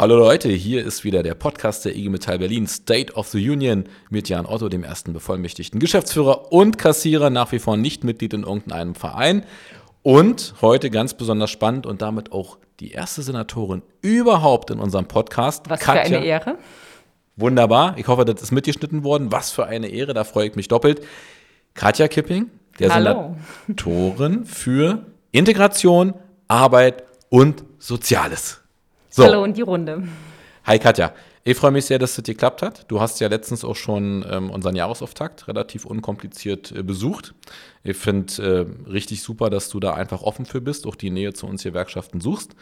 Hallo Leute, hier ist wieder der Podcast der IG Metall Berlin State of the Union mit Jan Otto, dem ersten bevollmächtigten Geschäftsführer und Kassierer, nach wie vor nicht Mitglied in irgendeinem Verein. Und heute ganz besonders spannend und damit auch die erste Senatorin überhaupt in unserem Podcast. Was Katja. für eine Ehre. Wunderbar. Ich hoffe, das ist mitgeschnitten worden. Was für eine Ehre, da freue ich mich doppelt. Katja Kipping, der Hallo. Senatorin für Integration, Arbeit und Soziales. So. Hallo und die Runde. Hi Katja. Ich freue mich sehr, dass es geklappt hat. Du hast ja letztens auch schon ähm, unseren Jahresauftakt relativ unkompliziert äh, besucht. Ich finde äh, richtig super, dass du da einfach offen für bist, auch die Nähe zu uns hier Werkschaften suchst.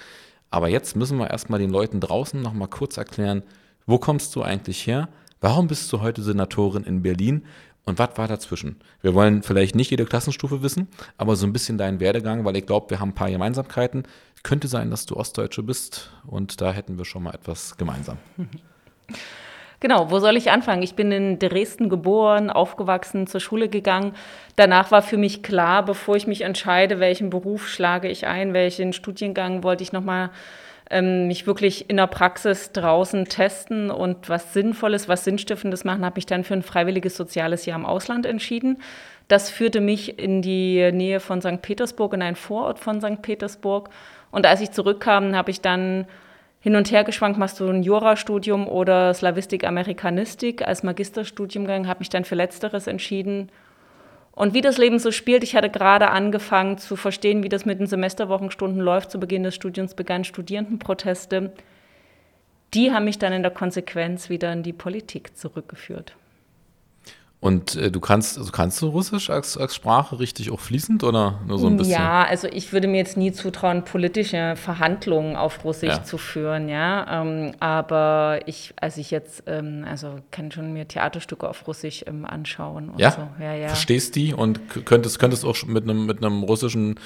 Aber jetzt müssen wir erstmal den Leuten draußen nochmal kurz erklären, wo kommst du eigentlich her? Warum bist du heute Senatorin in Berlin? Und was war dazwischen? Wir wollen vielleicht nicht jede Klassenstufe wissen, aber so ein bisschen deinen Werdegang, weil ich glaube, wir haben ein paar Gemeinsamkeiten. Könnte sein, dass du Ostdeutsche bist und da hätten wir schon mal etwas gemeinsam. Genau, wo soll ich anfangen? Ich bin in Dresden geboren, aufgewachsen, zur Schule gegangen. Danach war für mich klar, bevor ich mich entscheide, welchen Beruf schlage ich ein, welchen Studiengang wollte ich nochmal ähm, mich wirklich in der Praxis draußen testen und was Sinnvolles, was Sinnstiftendes machen, habe ich dann für ein freiwilliges soziales Jahr im Ausland entschieden. Das führte mich in die Nähe von St. Petersburg, in einen Vorort von St. Petersburg. Und als ich zurückkam, habe ich dann hin und her geschwankt, machst du ein Jurastudium oder Slavistik, Amerikanistik als Magisterstudiumgang, habe mich dann für Letzteres entschieden und wie das Leben so spielt, ich hatte gerade angefangen zu verstehen, wie das mit den Semesterwochenstunden läuft. Zu Beginn des Studiums begannen Studierendenproteste. Die haben mich dann in der Konsequenz wieder in die Politik zurückgeführt. Und äh, du kannst, also kannst du Russisch als, als Sprache richtig auch fließend oder nur so ein bisschen? Ja, also ich würde mir jetzt nie zutrauen, politische Verhandlungen auf Russisch ja. zu führen, ja. Ähm, aber ich, als ich jetzt, ähm, also kann schon mir Theaterstücke auf Russisch ähm, anschauen und ja? so. Ja, ja. Verstehst die und könntest, könntest auch mit einem, mit einem russischen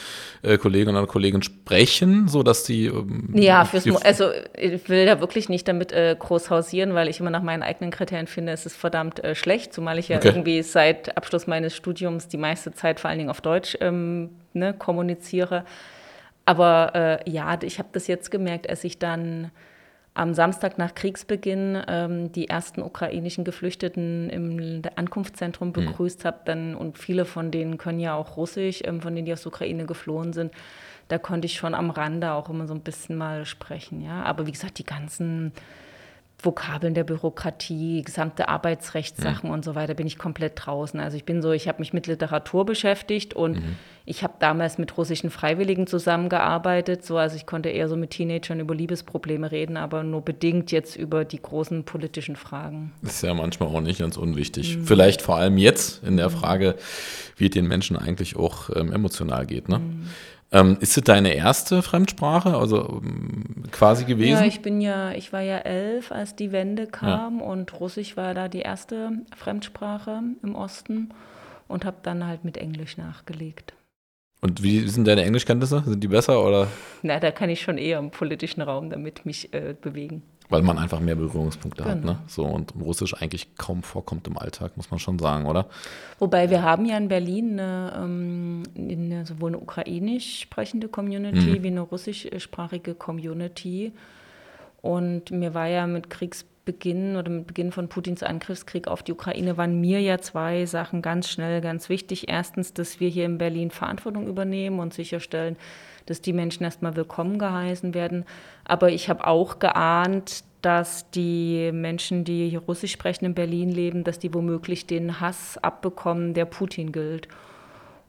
äh, Kollegen oder Kollegin sprechen, sodass die. Ähm, ja, fürs, die, also ich will da wirklich nicht damit äh, groß hausieren, weil ich immer nach meinen eigenen Kriterien finde, es ist verdammt äh, schlecht, zumal ich ja okay. Irgendwie seit Abschluss meines Studiums die meiste Zeit vor allen Dingen auf Deutsch ähm, ne, kommuniziere. Aber äh, ja, ich habe das jetzt gemerkt, als ich dann am Samstag nach Kriegsbeginn ähm, die ersten ukrainischen Geflüchteten im Ankunftszentrum mhm. begrüßt mhm. habe, dann und viele von denen können ja auch Russisch, ähm, von denen die aus der Ukraine geflohen sind. Da konnte ich schon am Rande auch immer so ein bisschen mal sprechen, ja. Aber wie gesagt, die ganzen Vokabeln der Bürokratie, gesamte Arbeitsrechtssachen mhm. und so weiter bin ich komplett draußen. Also ich bin so, ich habe mich mit Literatur beschäftigt und mhm. ich habe damals mit russischen Freiwilligen zusammengearbeitet. So, also ich konnte eher so mit Teenagern über Liebesprobleme reden, aber nur bedingt jetzt über die großen politischen Fragen. Das ist ja manchmal auch nicht ganz unwichtig. Mhm. Vielleicht vor allem jetzt in der mhm. Frage, wie es den Menschen eigentlich auch ähm, emotional geht. Ne? Ähm, ist es deine erste Fremdsprache, also ähm, quasi gewesen? Ja, ich bin ja, ich war ja elf, als die Wende kam ja. und Russisch war da die erste Fremdsprache im Osten und habe dann halt mit Englisch nachgelegt. Und wie sind deine Englischkenntnisse? Sind die besser oder? Na, da kann ich schon eher im politischen Raum damit mich äh, bewegen. Weil man einfach mehr Berührungspunkte genau. hat, ne? So und Russisch eigentlich kaum vorkommt im Alltag, muss man schon sagen, oder? Wobei wir haben ja in Berlin eine, ähm, eine, sowohl eine ukrainisch sprechende Community mhm. wie eine russischsprachige Community. Und mir war ja mit Kriegsbeginn oder mit Beginn von Putins Angriffskrieg auf die Ukraine waren mir ja zwei Sachen ganz schnell ganz wichtig. Erstens, dass wir hier in Berlin Verantwortung übernehmen und sicherstellen, dass die Menschen erstmal willkommen geheißen werden. Aber ich habe auch geahnt, dass die Menschen, die hier Russisch sprechen in Berlin leben, dass die womöglich den Hass abbekommen, der Putin gilt.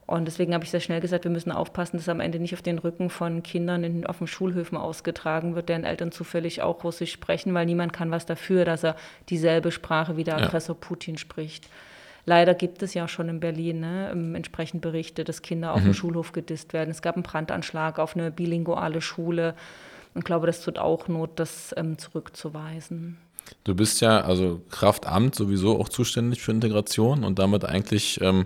Und deswegen habe ich sehr schnell gesagt, wir müssen aufpassen, dass am Ende nicht auf den Rücken von Kindern in, auf den Schulhöfen ausgetragen wird, deren Eltern zufällig auch Russisch sprechen, weil niemand kann was dafür, dass er dieselbe Sprache wie der Aggressor ja. Putin spricht. Leider gibt es ja schon in Berlin ne, entsprechend Berichte, dass Kinder auf mhm. dem Schulhof gedisst werden. Es gab einen Brandanschlag auf eine bilinguale Schule. Und ich glaube, das tut auch Not, das ähm, zurückzuweisen. Du bist ja also Kraftamt sowieso auch zuständig für Integration und damit eigentlich ähm, äh,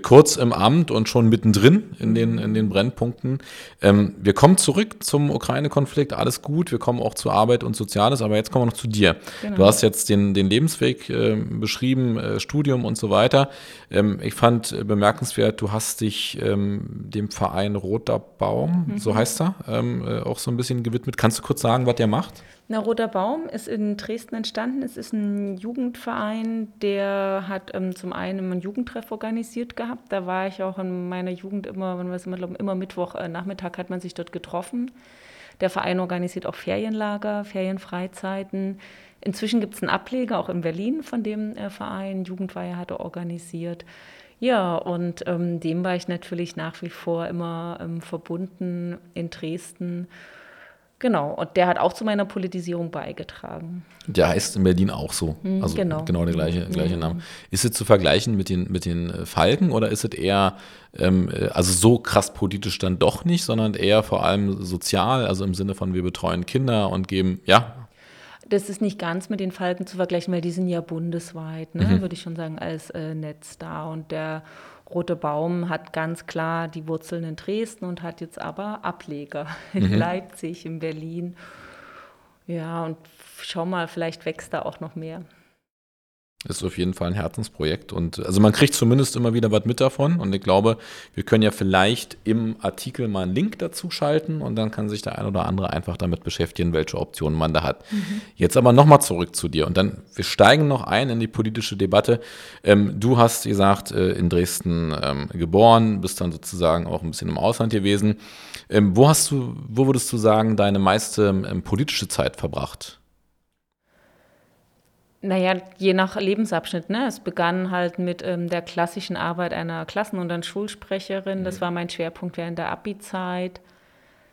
kurz im Amt und schon mittendrin in den, in den Brennpunkten. Ähm, wir kommen zurück zum Ukraine-Konflikt, alles gut, wir kommen auch zu Arbeit und Soziales, aber jetzt kommen wir noch zu dir. Genau. Du hast jetzt den, den Lebensweg äh, beschrieben, äh, Studium und so weiter. Ähm, ich fand äh, bemerkenswert, du hast dich ähm, dem Verein Roter Baum, mhm. so heißt er, ähm, äh, auch so ein bisschen gewidmet. Kannst du kurz sagen, was der macht? Na, Roter Baum ist in Dresden entstanden. Es ist ein Jugendverein, der hat ähm, zum einen einen Jugendtreff organisiert gehabt. Da war ich auch in meiner Jugend immer, wenn wir es immer glauben, immer Mittwoch äh, Nachmittag hat man sich dort getroffen. Der Verein organisiert auch Ferienlager, Ferienfreizeiten. Inzwischen gibt es einen Ableger auch in Berlin von dem äh, Verein. Jugendweihe hatte organisiert. Ja, und ähm, dem war ich natürlich nach wie vor immer ähm, verbunden in Dresden. Genau, und der hat auch zu meiner Politisierung beigetragen. Der heißt in Berlin auch so. Hm, also genau, genau der gleiche, gleiche Name. Ist es zu vergleichen mit den, mit den äh, Falken oder ist es eher, ähm, äh, also so krass politisch dann doch nicht, sondern eher vor allem sozial, also im Sinne von wir betreuen Kinder und geben, ja, das ist nicht ganz mit den Falken zu vergleichen, weil die sind ja bundesweit, ne, mhm. würde ich schon sagen, als äh, Netz da. Und der Rote Baum hat ganz klar die Wurzeln in Dresden und hat jetzt aber Ableger in mhm. Leipzig, in Berlin. Ja, und schau mal, vielleicht wächst da auch noch mehr. Ist auf jeden Fall ein Herzensprojekt und also man kriegt zumindest immer wieder was mit davon und ich glaube, wir können ja vielleicht im Artikel mal einen Link dazu schalten und dann kann sich der ein oder andere einfach damit beschäftigen, welche Optionen man da hat. Mhm. Jetzt aber nochmal zurück zu dir und dann, wir steigen noch ein in die politische Debatte. Ähm, du hast gesagt, äh, in Dresden ähm, geboren, bist dann sozusagen auch ein bisschen im Ausland gewesen. Ähm, wo hast du, wo würdest du sagen, deine meiste ähm, politische Zeit verbracht? Naja, je nach Lebensabschnitt. Ne? Es begann halt mit ähm, der klassischen Arbeit einer Klassen- und dann Schulsprecherin. Mhm. Das war mein Schwerpunkt während der Abi-Zeit.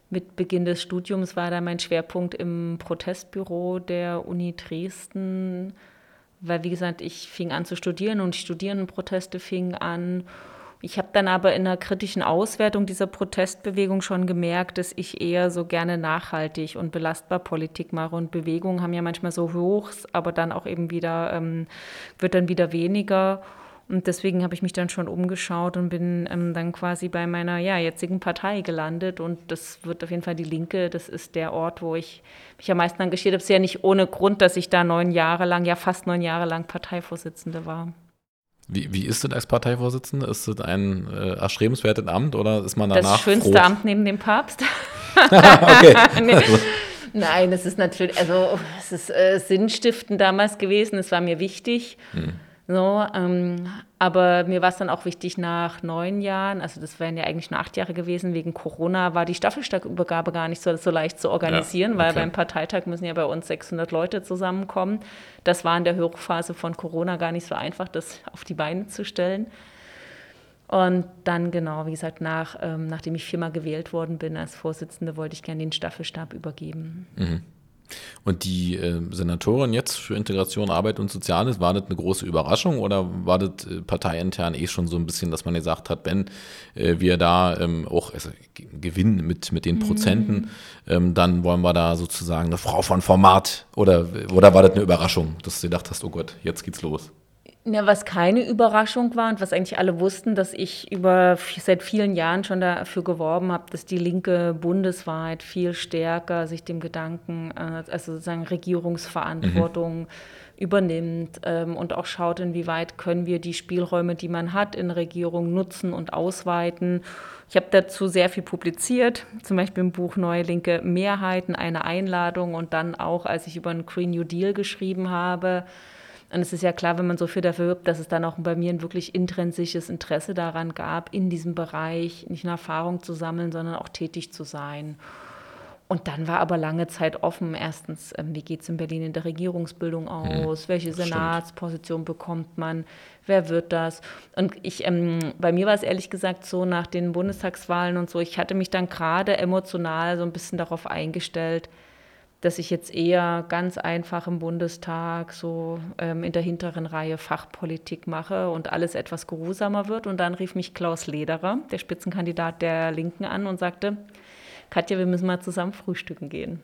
Mit Beginn des Studiums war da mein Schwerpunkt im Protestbüro der Uni Dresden, weil, wie gesagt, ich fing an zu studieren und Studierendenproteste fingen an. Ich habe dann aber in einer kritischen Auswertung dieser Protestbewegung schon gemerkt, dass ich eher so gerne nachhaltig und belastbar Politik mache. Und Bewegungen haben ja manchmal so Hochs, aber dann auch eben wieder, ähm, wird dann wieder weniger. Und deswegen habe ich mich dann schon umgeschaut und bin ähm, dann quasi bei meiner ja, jetzigen Partei gelandet. Und das wird auf jeden Fall die Linke. Das ist der Ort, wo ich mich am meisten engagiert habe. Es ist ja nicht ohne Grund, dass ich da neun Jahre lang, ja fast neun Jahre lang Parteivorsitzende war. Wie, wie ist das als Parteivorsitzende? Ist das ein äh, erstrebenswertes Amt oder ist man danach Das schönste froh? Amt neben dem Papst. okay. nee. also. Nein, es ist natürlich, also es ist äh, sinnstiftend damals gewesen, es war mir wichtig. Hm. So, ähm, aber mir war es dann auch wichtig, nach neun Jahren, also das wären ja eigentlich nur acht Jahre gewesen, wegen Corona war die Staffelstabübergabe gar nicht so, so leicht zu organisieren, ja, okay. weil beim Parteitag müssen ja bei uns 600 Leute zusammenkommen. Das war in der Hochphase von Corona gar nicht so einfach, das auf die Beine zu stellen. Und dann genau, wie gesagt, nach, ähm, nachdem ich viermal gewählt worden bin als Vorsitzende, wollte ich gerne den Staffelstab übergeben. Mhm. Und die äh, Senatorin jetzt für Integration, Arbeit und Soziales, war das eine große Überraschung oder war das äh, parteiintern eh schon so ein bisschen, dass man gesagt hat, wenn äh, wir da ähm, auch also, gewinnen mit, mit den mhm. Prozenten, ähm, dann wollen wir da sozusagen eine Frau von Format oder, oder war das eine Überraschung, dass du gedacht hast, oh Gott, jetzt geht's los? Ja, was keine Überraschung war und was eigentlich alle wussten, dass ich über seit vielen Jahren schon dafür geworben habe, dass die Linke bundesweit viel stärker sich dem Gedanken, äh, also sozusagen Regierungsverantwortung mhm. übernimmt ähm, und auch schaut, inwieweit können wir die Spielräume, die man hat in Regierung, nutzen und ausweiten. Ich habe dazu sehr viel publiziert, zum Beispiel im Buch Neue Linke Mehrheiten, eine Einladung und dann auch, als ich über einen Green New Deal geschrieben habe, und es ist ja klar, wenn man so viel dafür wirbt, dass es dann auch bei mir ein wirklich intrinsisches Interesse daran gab, in diesem Bereich nicht nur Erfahrung zu sammeln, sondern auch tätig zu sein. Und dann war aber lange Zeit offen, erstens, ähm, wie geht es in Berlin in der Regierungsbildung hm, aus, hm, welche Senatsposition bekommt man, wer wird das? Und ich, ähm, bei mir war es ehrlich gesagt so nach den Bundestagswahlen und so, ich hatte mich dann gerade emotional so ein bisschen darauf eingestellt, dass ich jetzt eher ganz einfach im Bundestag so ähm, in der hinteren Reihe Fachpolitik mache und alles etwas geruhsamer wird. Und dann rief mich Klaus Lederer, der Spitzenkandidat der Linken, an und sagte, Katja, wir müssen mal zusammen frühstücken gehen.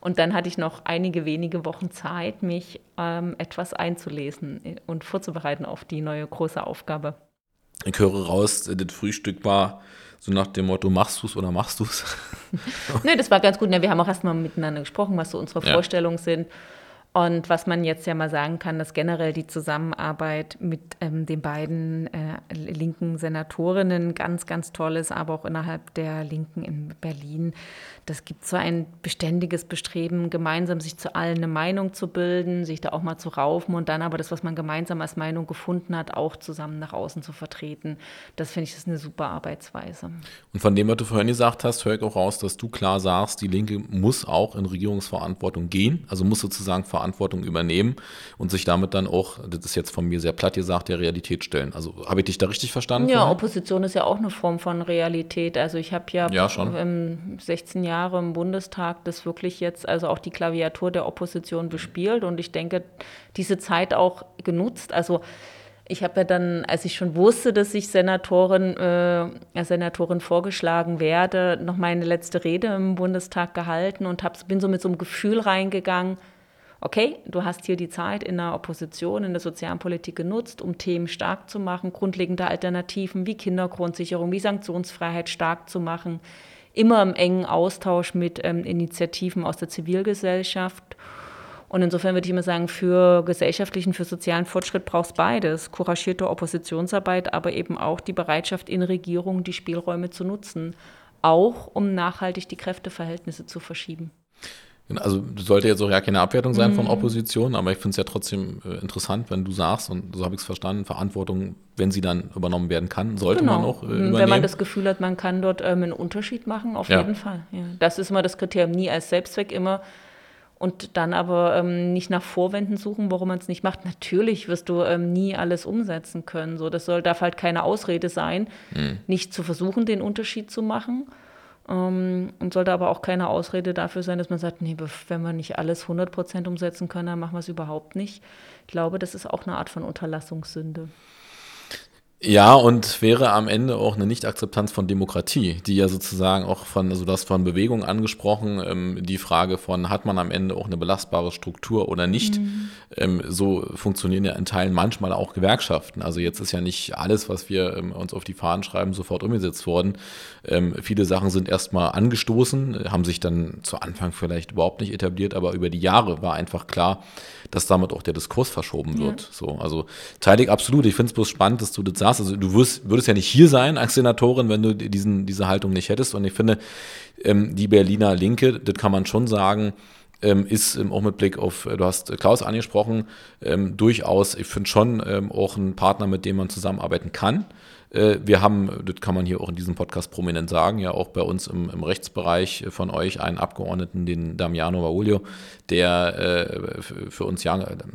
Und dann hatte ich noch einige wenige Wochen Zeit, mich ähm, etwas einzulesen und vorzubereiten auf die neue große Aufgabe. Ich höre raus, das Frühstück war so nach dem Motto, machst du es oder machst du es? nee, das war ganz gut. Wir haben auch erstmal miteinander gesprochen, was so unsere ja. Vorstellungen sind. Und was man jetzt ja mal sagen kann, dass generell die Zusammenarbeit mit ähm, den beiden äh, linken Senatorinnen ganz, ganz toll ist, aber auch innerhalb der Linken in Berlin. Das gibt so ein beständiges Bestreben, gemeinsam sich zu allen eine Meinung zu bilden, sich da auch mal zu raufen und dann aber das, was man gemeinsam als Meinung gefunden hat, auch zusammen nach außen zu vertreten. Das finde ich ist eine super Arbeitsweise. Und von dem, was du vorhin gesagt hast, höre ich auch raus, dass du klar sagst, die Linke muss auch in Regierungsverantwortung gehen, also muss sozusagen Verantwortung übernehmen und sich damit dann auch, das ist jetzt von mir sehr platt gesagt, der Realität stellen. Also habe ich dich da richtig verstanden? Ja, vorhin? Opposition ist ja auch eine Form von Realität. Also ich habe ja, ja schon. 16 Jahre im Bundestag das wirklich jetzt, also auch die Klaviatur der Opposition bespielt. Und ich denke, diese Zeit auch genutzt. Also ich habe ja dann, als ich schon wusste, dass ich Senatorin, äh, als Senatorin vorgeschlagen werde, noch meine letzte Rede im Bundestag gehalten und hab, bin so mit so einem Gefühl reingegangen, okay, du hast hier die Zeit in der Opposition, in der sozialen Politik genutzt, um Themen stark zu machen, grundlegende Alternativen wie Kindergrundsicherung, wie Sanktionsfreiheit stark zu machen, immer im engen Austausch mit ähm, Initiativen aus der Zivilgesellschaft. Und insofern würde ich immer sagen, für gesellschaftlichen, für sozialen Fortschritt brauchst beides. Couragierte Oppositionsarbeit, aber eben auch die Bereitschaft in Regierungen, die Spielräume zu nutzen. Auch um nachhaltig die Kräfteverhältnisse zu verschieben. Also sollte jetzt auch ja keine Abwertung sein mhm. von Opposition, aber ich finde es ja trotzdem äh, interessant, wenn du sagst, und so habe ich es verstanden, Verantwortung, wenn sie dann übernommen werden kann, sollte genau. man auch äh, übernehmen. Wenn man das Gefühl hat, man kann dort ähm, einen Unterschied machen, auf ja. jeden Fall. Ja. Das ist immer das Kriterium, nie als Selbstzweck, immer und dann aber ähm, nicht nach Vorwänden suchen, warum man es nicht macht. Natürlich wirst du ähm, nie alles umsetzen können. So, das soll, darf halt keine Ausrede sein, mhm. nicht zu versuchen, den Unterschied zu machen. Ähm, und sollte aber auch keine Ausrede dafür sein, dass man sagt, nee, wenn wir nicht alles 100 Prozent umsetzen können, dann machen wir es überhaupt nicht. Ich glaube, das ist auch eine Art von Unterlassungssünde. Ja, und wäre am Ende auch eine Nicht-Akzeptanz von Demokratie, die ja sozusagen auch von, also das von Bewegung angesprochen, ähm, die Frage von, hat man am Ende auch eine belastbare Struktur oder nicht? Mhm. Ähm, so funktionieren ja in Teilen manchmal auch Gewerkschaften. Also jetzt ist ja nicht alles, was wir ähm, uns auf die Fahnen schreiben, sofort umgesetzt worden. Ähm, viele Sachen sind erstmal angestoßen, haben sich dann zu Anfang vielleicht überhaupt nicht etabliert, aber über die Jahre war einfach klar, dass damit auch der Diskurs verschoben wird. Ja. So, also teile ich absolut. Ich finde es bloß spannend, dass du das sagst. Also du wirst, würdest ja nicht hier sein als Senatorin, wenn du diesen, diese Haltung nicht hättest. Und ich finde, ähm, die Berliner Linke, das kann man schon sagen, ähm, ist ähm, auch mit Blick auf, äh, du hast Klaus angesprochen, ähm, durchaus, ich finde schon ähm, auch ein Partner, mit dem man zusammenarbeiten kann. Äh, wir haben, das kann man hier auch in diesem Podcast prominent sagen, ja auch bei uns im, im Rechtsbereich von euch einen Abgeordneten, den Damiano Vaulio, der äh, für uns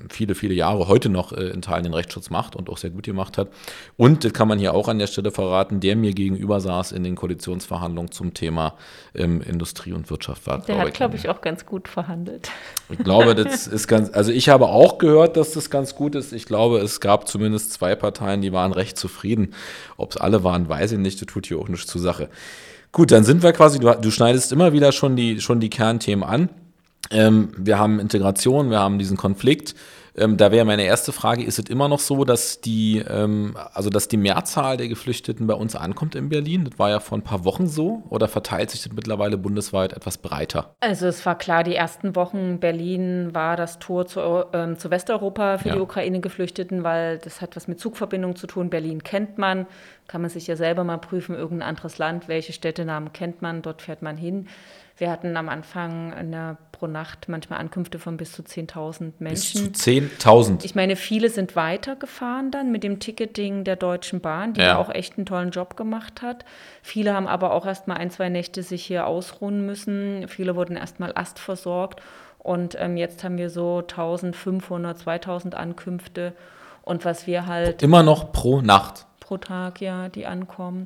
viele, viele Jahre heute noch äh, in Teilen den Rechtsschutz macht und auch sehr gut gemacht hat. Und das kann man hier auch an der Stelle verraten, der mir gegenüber saß in den Koalitionsverhandlungen zum Thema ähm, Industrie und Wirtschaft. War, der hat, glaube ich, auch ganz gut verhandelt. Ich glaube, das ist ganz, also ich habe auch gehört, dass das ganz gut ist. Ich glaube, es gab zumindest zwei Parteien, die waren recht zufrieden. Ob es alle waren, weiß ich nicht. Das tut hier auch nichts zur Sache. Gut, dann sind wir quasi, du, du schneidest immer wieder schon die, schon die Kernthemen an. Ähm, wir haben Integration, wir haben diesen Konflikt. Ähm, da wäre meine erste Frage, ist es immer noch so, dass die, ähm, also dass die Mehrzahl der Geflüchteten bei uns ankommt in Berlin? Das war ja vor ein paar Wochen so oder verteilt sich das mittlerweile bundesweit etwas breiter? Also es war klar, die ersten Wochen Berlin war das Tor zu, ähm, zu Westeuropa für ja. die Ukraine-Geflüchteten, weil das hat was mit Zugverbindung zu tun. Berlin kennt man, kann man sich ja selber mal prüfen, irgendein anderes Land, welche Städtenamen kennt man, dort fährt man hin. Wir hatten am Anfang eine, pro Nacht manchmal Ankünfte von bis zu 10.000 Menschen. Bis zu 10.000? Ich meine, viele sind weitergefahren dann mit dem Ticketing der Deutschen Bahn, die ja. auch echt einen tollen Job gemacht hat. Viele haben aber auch erst mal ein, zwei Nächte sich hier ausruhen müssen. Viele wurden erst mal astversorgt. Und ähm, jetzt haben wir so 1500, 2000 Ankünfte. Und was wir halt. Immer noch pro Nacht. Pro Tag, ja, die ankommen.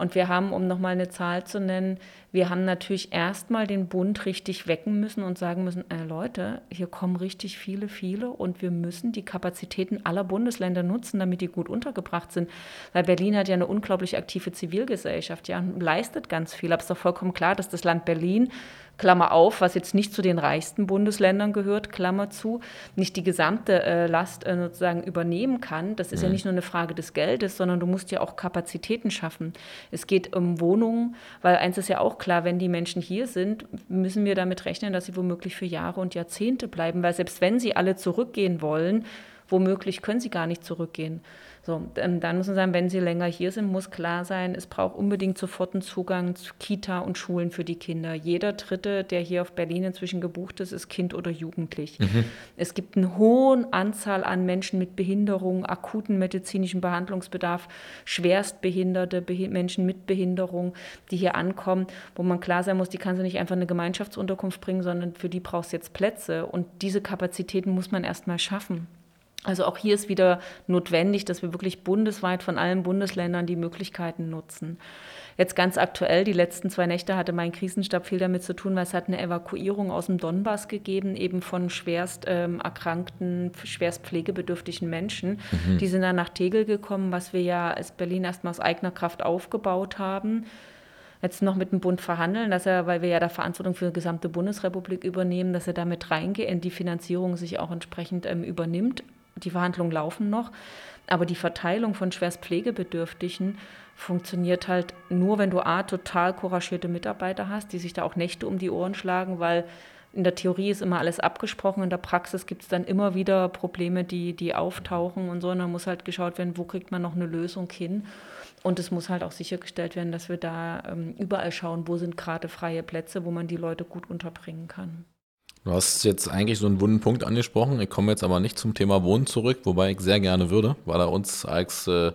Und wir haben, um nochmal eine Zahl zu nennen, wir haben natürlich erstmal den Bund richtig wecken müssen und sagen müssen, äh, Leute, hier kommen richtig viele, viele und wir müssen die Kapazitäten aller Bundesländer nutzen, damit die gut untergebracht sind. Weil Berlin hat ja eine unglaublich aktive Zivilgesellschaft, ja, und leistet ganz viel. Aber es ist doch vollkommen klar, dass das Land Berlin Klammer auf, was jetzt nicht zu den reichsten Bundesländern gehört, Klammer zu, nicht die gesamte äh, Last äh, sozusagen übernehmen kann. Das ist mhm. ja nicht nur eine Frage des Geldes, sondern du musst ja auch Kapazitäten schaffen. Es geht um Wohnungen, weil eins ist ja auch klar, wenn die Menschen hier sind, müssen wir damit rechnen, dass sie womöglich für Jahre und Jahrzehnte bleiben, weil selbst wenn sie alle zurückgehen wollen, womöglich können sie gar nicht zurückgehen. So, dann müssen wir sagen, wenn sie länger hier sind, muss klar sein, es braucht unbedingt sofort einen Zugang zu Kita und Schulen für die Kinder. Jeder Dritte, der hier auf Berlin inzwischen gebucht ist, ist Kind oder Jugendlich. Mhm. Es gibt eine hohe Anzahl an Menschen mit Behinderung, akuten medizinischen Behandlungsbedarf, schwerstbehinderte Beh Menschen mit Behinderung, die hier ankommen, wo man klar sein muss, die kann sie nicht einfach in eine Gemeinschaftsunterkunft bringen, sondern für die braucht es jetzt Plätze. Und diese Kapazitäten muss man erst mal schaffen. Also auch hier ist wieder notwendig, dass wir wirklich bundesweit von allen Bundesländern die Möglichkeiten nutzen. Jetzt ganz aktuell, die letzten zwei Nächte hatte mein Krisenstab viel damit zu tun, weil es hat eine Evakuierung aus dem Donbass gegeben, eben von schwerst ähm, erkrankten, schwerst pflegebedürftigen Menschen. Mhm. Die sind dann nach Tegel gekommen, was wir ja als Berlin erstmal aus eigener Kraft aufgebaut haben jetzt noch mit dem Bund verhandeln, dass er, weil wir ja da Verantwortung für die gesamte Bundesrepublik übernehmen, dass er damit reingeht, in die Finanzierung sich auch entsprechend ähm, übernimmt die Verhandlungen laufen noch, aber die Verteilung von schwerst Pflegebedürftigen funktioniert halt nur, wenn du A, total couragierte Mitarbeiter hast, die sich da auch Nächte um die Ohren schlagen, weil in der Theorie ist immer alles abgesprochen, in der Praxis gibt es dann immer wieder Probleme, die, die auftauchen und so. Und dann muss halt geschaut werden, wo kriegt man noch eine Lösung hin. Und es muss halt auch sichergestellt werden, dass wir da ähm, überall schauen, wo sind gerade freie Plätze, wo man die Leute gut unterbringen kann. Du hast jetzt eigentlich so einen wunden Punkt angesprochen. Ich komme jetzt aber nicht zum Thema Wohnen zurück, wobei ich sehr gerne würde, weil er uns als äh,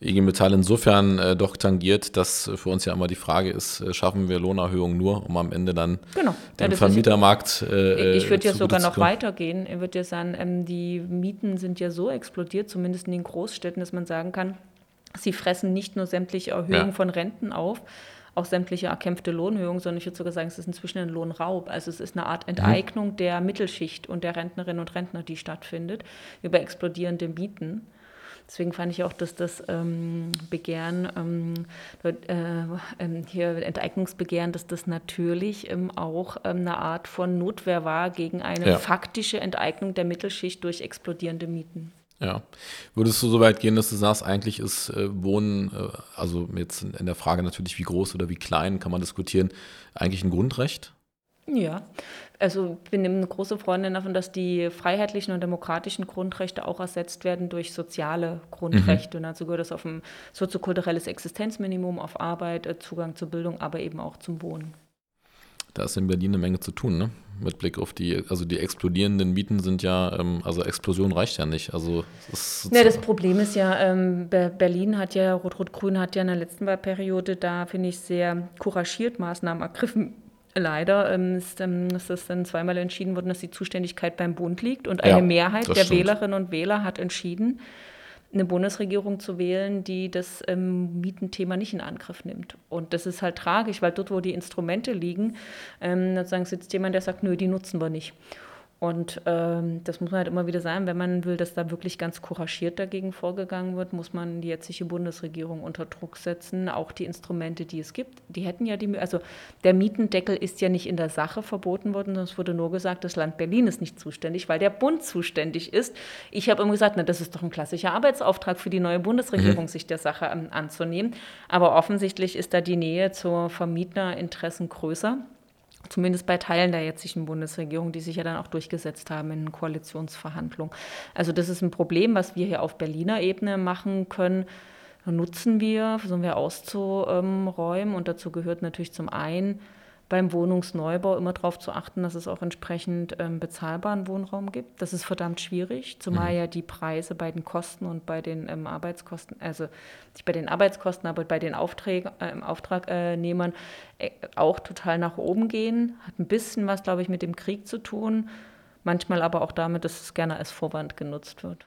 IG Metall insofern äh, doch tangiert, dass für uns ja immer die Frage ist, äh, schaffen wir Lohnerhöhungen nur, um am Ende dann genau. den ja, Vermietermarkt äh, Ich würde ja sogar noch weitergehen. Ich würde ja sagen, ähm, die Mieten sind ja so explodiert, zumindest in den Großstädten, dass man sagen kann, sie fressen nicht nur sämtliche Erhöhungen ja. von Renten auf, auch sämtliche erkämpfte Lohnhöhungen, sondern ich würde sogar sagen, es ist inzwischen ein Lohnraub. Also es ist eine Art mhm. Enteignung der Mittelschicht und der Rentnerinnen und Rentner, die stattfindet, über explodierende Mieten. Deswegen fand ich auch, dass das ähm, Begehren, ähm, äh, äh, hier Enteignungsbegehren, dass das natürlich ähm, auch ähm, eine Art von Notwehr war gegen eine ja. faktische Enteignung der Mittelschicht durch explodierende Mieten. Ja. Würdest du so weit gehen, dass du sagst, eigentlich ist äh, Wohnen, äh, also jetzt in, in, der Frage natürlich, wie groß oder wie klein, kann man diskutieren, eigentlich ein Grundrecht? Ja, also ich bin eine große Freundin davon, dass die freiheitlichen und demokratischen Grundrechte auch ersetzt werden durch soziale Grundrechte. Mhm. Und dazu gehört es auf ein soziokulturelles Existenzminimum, auf Arbeit, äh, Zugang zur Bildung, aber eben auch zum Wohnen. Da ist in Berlin eine Menge zu tun, ne? Mit Blick auf die, also die explodierenden Mieten sind ja, ähm, also Explosion reicht ja nicht. Also das, ja, das Problem ist ja, ähm, Berlin hat ja, Rot-Rot-Grün hat ja in der letzten Wahlperiode da, finde ich, sehr couragiert Maßnahmen ergriffen. Leider ähm, ist, ähm, ist das dann zweimal entschieden worden, dass die Zuständigkeit beim Bund liegt und eine ja, Mehrheit der stimmt. Wählerinnen und Wähler hat entschieden, eine Bundesregierung zu wählen, die das ähm, Mietenthema nicht in Angriff nimmt. Und das ist halt tragisch, weil dort, wo die Instrumente liegen, ähm, sozusagen sitzt jemand, der sagt, nö, die nutzen wir nicht. Und ähm, das muss man halt immer wieder sagen, wenn man will, dass da wirklich ganz couragiert dagegen vorgegangen wird, muss man die jetzige Bundesregierung unter Druck setzen. Auch die Instrumente, die es gibt, die hätten ja die, also der Mietendeckel ist ja nicht in der Sache verboten worden, sondern es wurde nur gesagt, das Land Berlin ist nicht zuständig, weil der Bund zuständig ist. Ich habe immer gesagt, na, das ist doch ein klassischer Arbeitsauftrag für die neue Bundesregierung, mhm. sich der Sache ähm, anzunehmen. Aber offensichtlich ist da die Nähe zur Vermieterinteressen größer zumindest bei Teilen der jetzigen Bundesregierung, die sich ja dann auch durchgesetzt haben in Koalitionsverhandlungen. Also das ist ein Problem, was wir hier auf Berliner Ebene machen können. Nutzen wir, versuchen wir auszuräumen. Und dazu gehört natürlich zum einen beim Wohnungsneubau immer darauf zu achten, dass es auch entsprechend ähm, bezahlbaren Wohnraum gibt. Das ist verdammt schwierig, zumal mhm. ja die Preise bei den Kosten und bei den ähm, Arbeitskosten, also nicht bei den Arbeitskosten, aber bei den Aufträgen, äh, Auftragnehmern äh, auch total nach oben gehen. Hat ein bisschen was, glaube ich, mit dem Krieg zu tun. Manchmal aber auch damit, dass es gerne als Vorwand genutzt wird.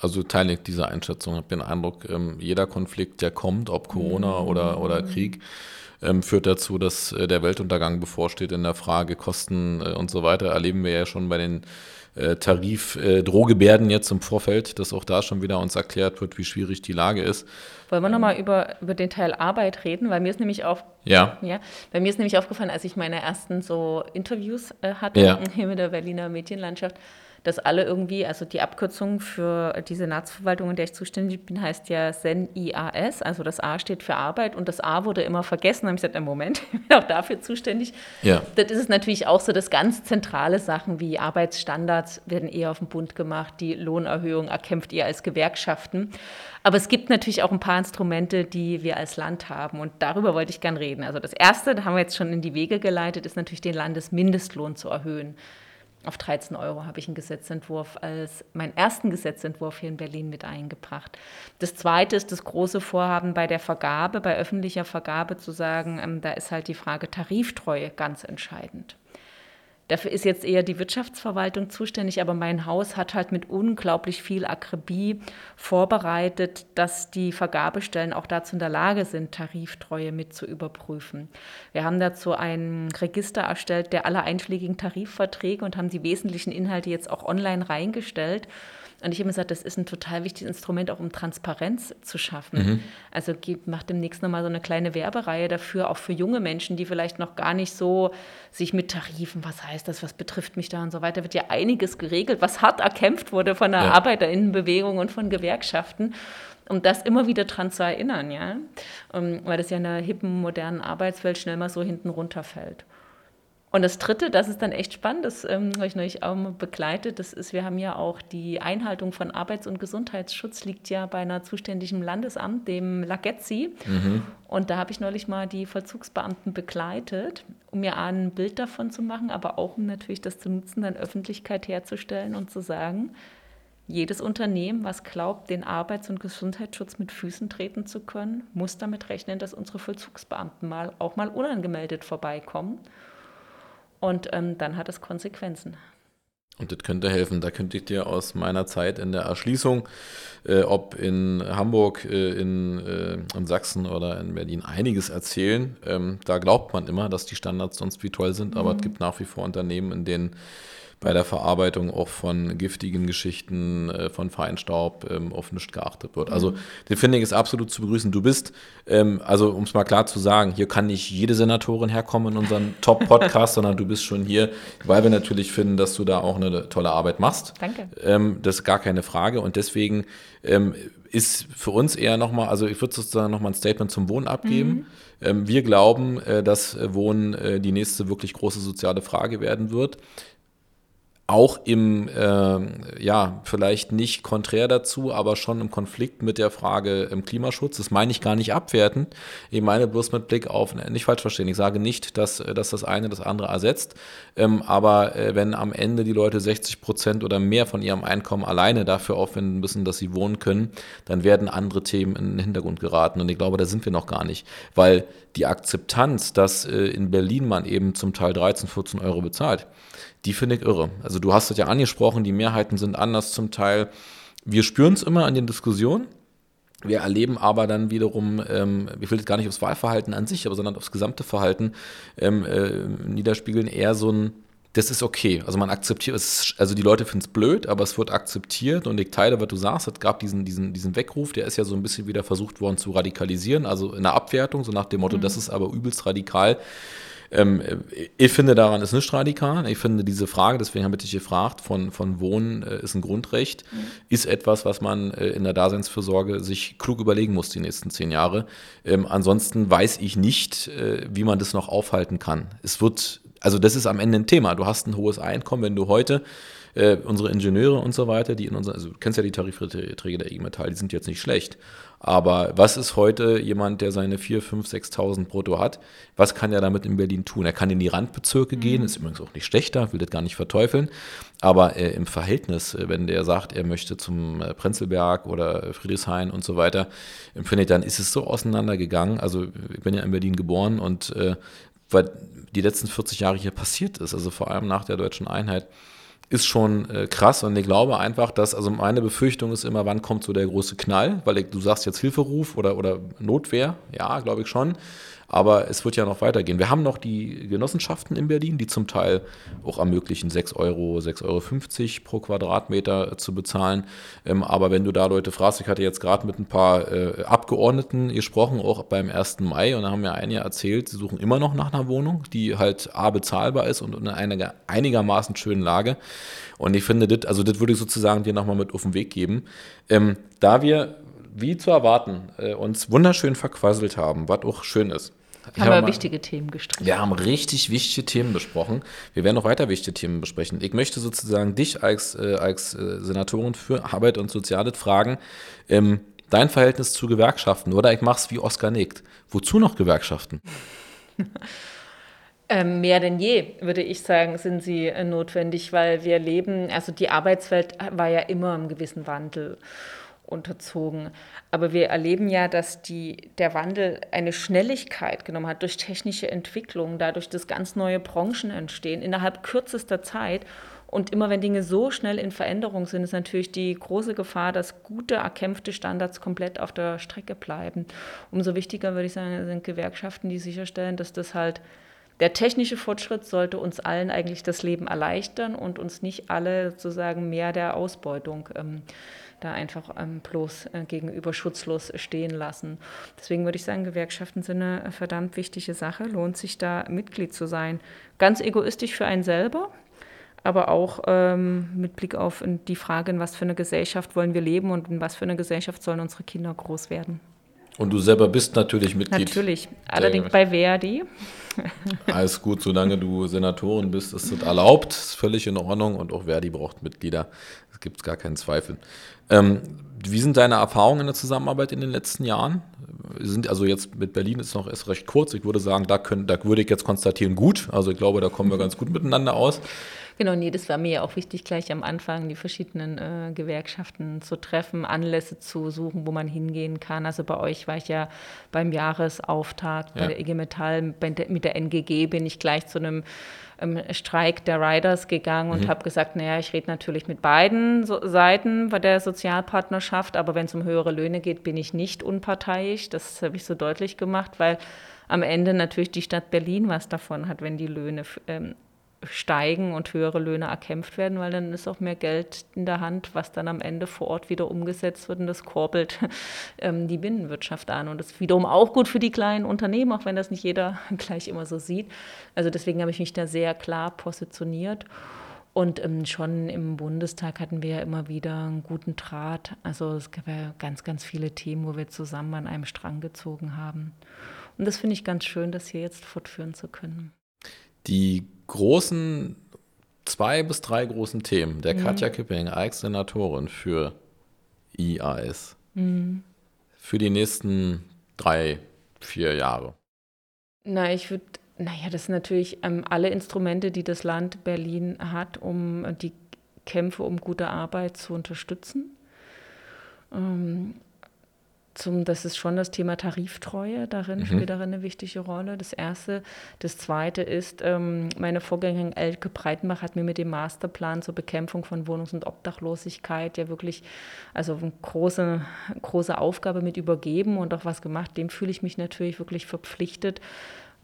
Also teile ich diese Einschätzung. Ich habe den Eindruck, ähm, jeder Konflikt, der kommt, ob Corona mhm. oder, oder Krieg, ähm, führt dazu, dass äh, der Weltuntergang bevorsteht in der Frage Kosten äh, und so weiter. Erleben wir ja schon bei den äh, Tarif-Drohgebärden jetzt im Vorfeld, dass auch da schon wieder uns erklärt wird, wie schwierig die Lage ist. Wollen wir nochmal über, über den Teil Arbeit reden? Weil mir ist nämlich auch Ja. ja. Bei mir ist nämlich aufgefallen, als ich meine ersten so Interviews äh, hatte Ja. hier mit der Berliner Medienlandschaft, dass alle irgendwie, also die Abkürzung für die Senatsverwaltung, in der ich zuständig bin, heißt ja SEN-IAS, also das A steht für Arbeit und das A wurde immer vergessen. Da habe ich gesagt, im Moment, ich bin auch dafür zuständig. Ja. Das ist es natürlich auch so, dass ganz zentrale Sachen wie Arbeitsstandards werden eher auf dem Bund gemacht, die Lohnerhöhung erkämpft ihr als Gewerkschaften. Aber es gibt natürlich auch ein paar Instrumente, die wir als Land haben und darüber wollte ich gern reden. Also das Erste, da haben wir jetzt schon in die Wege geleitet, ist natürlich den Landesmindestlohn zu erhöhen. Auf 13 Euro habe ich einen Gesetzentwurf als meinen ersten Gesetzentwurf hier in Berlin mit eingebracht. Das zweite ist das große Vorhaben bei der Vergabe, bei öffentlicher Vergabe zu sagen, ähm, da ist halt die Frage Tariftreue ganz entscheidend. Dafür ist jetzt eher die Wirtschaftsverwaltung zuständig, aber mein Haus hat halt mit unglaublich viel Akribie vorbereitet, dass die Vergabestellen auch dazu in der Lage sind, Tariftreue mit zu überprüfen. Wir haben dazu ein Register erstellt der aller einschlägigen Tarifverträge und haben die wesentlichen Inhalte jetzt auch online reingestellt. Und ich habe mir gesagt, das ist ein total wichtiges Instrument, auch um Transparenz zu schaffen. Also gib- mach demnächst nochmal so eine kleine Werbereihe dafür, auch für junge Menschen, die vielleicht noch gar nicht so sich mit Tarifen, was heißt das, was betrifft mich da und so weiter, wird ja einiges geregelt, was hart erkämpft wurde von der Ja. Arbeiterinnenbewegung und von Gewerkschaften. Um das immer wieder dran zu erinnern, ja. Ähm, Weil das ja in der hippen, modernen Arbeitswelt schnell mal so hinten runterfällt. Und das Dritte, das ist dann echt spannend, das ähm, habe ich neulich auch begleitet, das ist, wir haben ja auch die Einhaltung von Arbeits- und Gesundheitsschutz liegt ja bei einer zuständigen Landesamt, dem Lagetzi. Und da habe ich neulich mal die Vollzugsbeamten begleitet, um mir ein Bild davon zu machen, aber auch um natürlich das zu nutzen, dann Öffentlichkeit herzustellen und zu sagen, jedes Unternehmen, was glaubt, den Arbeits- und Gesundheitsschutz mit Füßen treten zu können, muss damit rechnen, dass unsere Vollzugsbeamten mal auch mal unangemeldet vorbeikommen. Und ähm, dann hat es Konsequenzen. Und das könnte helfen. Da könnte ich dir aus meiner Zeit in der Erschließung, äh, ob in Hamburg, äh, in, äh, in Sachsen oder in Berlin, einiges erzählen. Ähm, da glaubt man immer, dass die Standards sonst wie toll sind, aber es gibt nach wie vor Unternehmen, in denen bei der Verarbeitung auch von giftigen Geschichten, äh, von Feinstaub ähm, auf nichts geachtet wird. Also den finde ich ist absolut zu begrüßen. Du bist, ähm, also um es mal klar zu sagen, hier kann nicht jede Senatorin herkommen in unseren Top-Podcast, sondern du bist schon hier, weil wir natürlich finden, dass du da auch eine tolle Arbeit machst. Danke. Ähm, das ist gar keine Frage und deswegen ähm, ist für uns eher nochmal, also ich würde sozusagen nochmal ein Statement zum Wohnen abgeben. Ähm, wir glauben, äh, dass äh, Wohnen äh, die nächste wirklich große soziale Frage werden wird auch im, äh, ja, vielleicht nicht konträr dazu, aber schon im Konflikt mit der Frage im Klimaschutz. Das meine ich gar nicht abwerten. Ich meine bloß mit Blick auf, ne, nicht falsch verstehen, ich sage nicht, dass, äh, dass das eine das andere ersetzt, ähm, aber äh, wenn am Ende die Leute 60 Prozent oder mehr von ihrem Einkommen alleine dafür aufwenden müssen, dass sie wohnen können, dann werden andere Themen in den Hintergrund geraten und ich glaube, da sind wir noch gar nicht, weil die Akzeptanz, dass äh, in Berlin man eben zum Teil 13, 14 Euro bezahlt, die finde ich irre. Also du hast es ja angesprochen, die Mehrheiten sind anders zum Teil. Wir spüren es immer an den Diskussionen. Wir erleben aber dann wiederum, ähm, ich will jetzt gar nicht aufs Wahlverhalten an sich, aber sondern aufs gesamte Verhalten ähm, äh, niederspiegeln, eher so ein, das ist okay. Also man akzeptiert es, also die Leute finden es blöd, aber es wird akzeptiert und ich teile, was du sagst, es gab diesen, diesen, diesen Weckruf, der ist ja so ein bisschen wieder versucht worden zu radikalisieren, also in der Abwertung, so nach dem Motto, das ist aber übelst radikal. Ähm, ich finde daran ist nicht radikal. Ich finde diese Frage, deswegen habe ich dich gefragt, von, von Wohnen äh, ist ein Grundrecht, ist etwas, was man äh, in der Daseinsfürsorge sich klug überlegen muss die nächsten zehn Jahre. Ähm, ansonsten weiß ich nicht, äh, wie man das noch aufhalten kann. Es wird, also das ist am Ende ein Thema. Du hast ein hohes Einkommen, wenn du heute äh, unsere Ingenieure und so weiter, die in unserer, also du kennst ja die Tarifverträge der IG Metall, die sind jetzt nicht schlecht. Aber was ist heute jemand, der seine 4.000, 5.000, 6.000 brutto hat? Was kann er damit in Berlin tun? Er kann in die Randbezirke gehen, ist übrigens auch nicht schlechter, will das gar nicht verteufeln. Aber äh, im Verhältnis, äh, wenn der sagt, er möchte zum äh, Prenzlberg oder Friedrichshain und so weiter, empfinde ich, dann ist es so auseinandergegangen. Also ich bin ja in Berlin geboren und äh, was die letzten 40 Jahre hier passiert ist, also vor allem nach der deutschen Einheit, ist schon äh, krass und ich glaube einfach, dass, also meine Befürchtung ist immer, wann kommt so der große Knall, weil ich, du sagst jetzt Hilferuf oder, oder Notwehr, ja, glaube ich schon, Aber es wird ja noch weitergehen. Wir haben noch die Genossenschaften in Berlin, die zum Teil auch ermöglichen, 6 Euro, 6,50 Euro pro Quadratmeter zu bezahlen. Ähm, aber wenn du da Leute fragst, ich hatte jetzt gerade mit ein paar äh, Abgeordneten gesprochen, auch beim 1. Mai, und da haben mir einige erzählt, sie suchen immer noch nach einer Wohnung, die halt A bezahlbar ist und in einer einigermaßen schönen Lage. Und ich finde, das, also das würde ich sozusagen dir nochmal mit auf den Weg geben. Ähm, da wir, wie zu erwarten, äh, uns wunderschön verquasselt haben, was auch schön ist. Haben wir wichtige Themen gestrichen. Wir haben richtig wichtige Themen besprochen. Wir werden noch weiter wichtige Themen besprechen. Ich möchte sozusagen dich als, äh, als äh, Senatorin für Arbeit und Soziales fragen, ähm, dein Verhältnis zu Gewerkschaften oder ich mach's wie Oskar Negt. Wozu noch Gewerkschaften? Ähm, mehr denn je, würde ich sagen, sind sie äh, notwendig, weil wir leben, also die Arbeitswelt war ja immer einem gewissen Wandel unterzogen. Aber wir erleben ja, dass die, der Wandel eine Schnelligkeit genommen hat durch technische Entwicklung, dadurch, dass ganz neue Branchen entstehen innerhalb kürzester Zeit. Und immer wenn Dinge so schnell in Veränderung sind, ist natürlich die große Gefahr, dass gute, erkämpfte Standards komplett auf der Strecke bleiben. Umso wichtiger, würde ich sagen, sind Gewerkschaften, die sicherstellen, dass das halt der technische Fortschritt sollte uns allen eigentlich das Leben erleichtern und uns nicht alle sozusagen mehr der Ausbeutung ähm, da einfach ähm, bloß äh, gegenüber schutzlos stehen lassen. Deswegen würde ich sagen, Gewerkschaften sind eine verdammt wichtige Sache. Lohnt sich da Mitglied zu sein. Ganz egoistisch für einen selber, aber auch ähm, mit Blick auf die Frage, in was für eine Gesellschaft wollen wir leben und in was für eine Gesellschaft sollen unsere Kinder groß werden. Und du selber bist natürlich Mitglied. Natürlich, allerdings bei Verdi. Alles gut, solange du Senatorin bist, ist das erlaubt, ist völlig in Ordnung und auch Verdi braucht Mitglieder. Es gibt gar keinen Zweifel. Ähm, wie sind deine Erfahrungen in der Zusammenarbeit in den letzten Jahren? Sind also jetzt mit Berlin ist noch erst recht kurz. Ich würde sagen, da, können, da würde ich jetzt konstatieren, gut. Also ich glaube, da kommen wir ganz gut miteinander aus. Genau, nee, das war mir ja auch wichtig, gleich am Anfang die verschiedenen äh, Gewerkschaften zu treffen, Anlässe zu suchen, wo man hingehen kann. Also bei euch war ich ja beim Jahresauftakt, ja. bei der IG Metall, mit der NGG bin ich gleich zu einem ähm, Streik der Riders gegangen und mhm. habe gesagt, naja, ich rede natürlich mit beiden so Seiten bei der Sozialpartnerschaft, aber wenn es um höhere Löhne geht, bin ich nicht unparteiisch. Das habe ich so deutlich gemacht, weil am Ende natürlich die Stadt Berlin was davon hat, wenn die Löhne ähm, steigen und höhere Löhne erkämpft werden, weil dann ist auch mehr Geld in der Hand, was dann am Ende vor Ort wieder umgesetzt wird und das kurbelt ähm, die Binnenwirtschaft an. Und das ist wiederum auch gut für die kleinen Unternehmen, auch wenn das nicht jeder gleich immer so sieht. Also deswegen habe ich mich da sehr klar positioniert. Und ähm, schon im Bundestag hatten wir ja immer wieder einen guten Draht. Also es gab ja ganz, ganz viele Themen, wo wir zusammen an einem Strang gezogen haben. Und das finde ich ganz schön, das hier jetzt fortführen zu können. Die großen, zwei bis drei großen Themen der mhm. Katja Kipping als Senatorin für IAS mhm. für die nächsten drei, vier Jahre? Na, ich würde, naja, das sind natürlich ähm, alle Instrumente, die das Land Berlin hat, um die Kämpfe um gute Arbeit zu unterstützen. Ähm, zum, das ist schon das Thema Tariftreue, darin mhm. spielt darin eine wichtige Rolle. Das erste. Das zweite ist, ähm, meine Vorgängerin Elke Breitenbach hat mir mit dem Masterplan zur Bekämpfung von Wohnungs- und Obdachlosigkeit ja wirklich also eine große, große Aufgabe mit übergeben und auch was gemacht. Dem fühle ich mich natürlich wirklich verpflichtet,